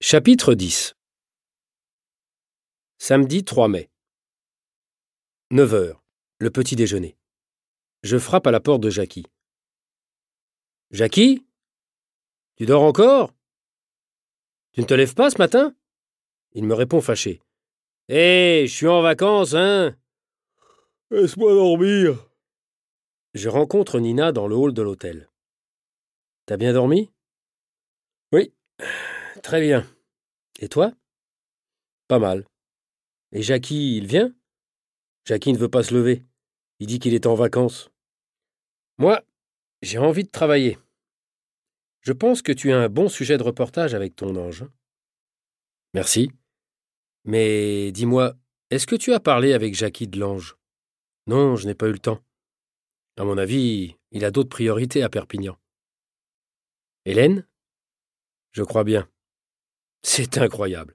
Chapitre 10 Samedi 3 mai. 9 heures. Le petit déjeuner. Je frappe à la porte de Jackie. Jackie? Tu dors encore? Tu ne te lèves pas ce matin? Il me répond fâché. Hé, je suis en vacances, hein? Laisse-moi dormir. Je rencontre Nina dans le hall de l'hôtel. T'as bien dormi? Oui. Très bien. Et toi? Pas mal. Et Jackie, il vient? Jackie ne veut pas se lever. Il dit qu'il est en vacances. Moi, j'ai envie de travailler. Je pense que tu as un bon sujet de reportage avec ton ange. Merci. Mais dis-moi, est-ce que tu as parlé avec Jackie de l'ange? Non, je n'ai pas eu le temps. À mon avis, il a d'autres priorités à Perpignan. Hélène? Je crois bien. C'est incroyable.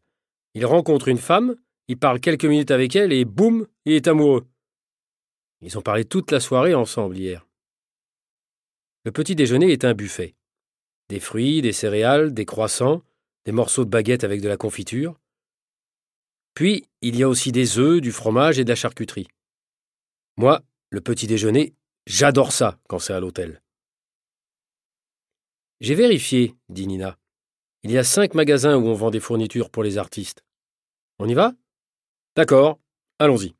Il rencontre une femme, il parle quelques minutes avec elle et boum, il est amoureux. Ils ont parlé toute la soirée ensemble hier. Le petit déjeuner est un buffet. Des fruits, des céréales, des croissants, des morceaux de baguette avec de la confiture. Puis, il y a aussi des œufs, du fromage et de la charcuterie. Moi, le petit déjeuner, j'adore ça quand c'est à l'hôtel. J'ai vérifié, dit Nina. Il y a cinq magasins où on vend des fournitures pour les artistes. On y va? D'accord, allons-y.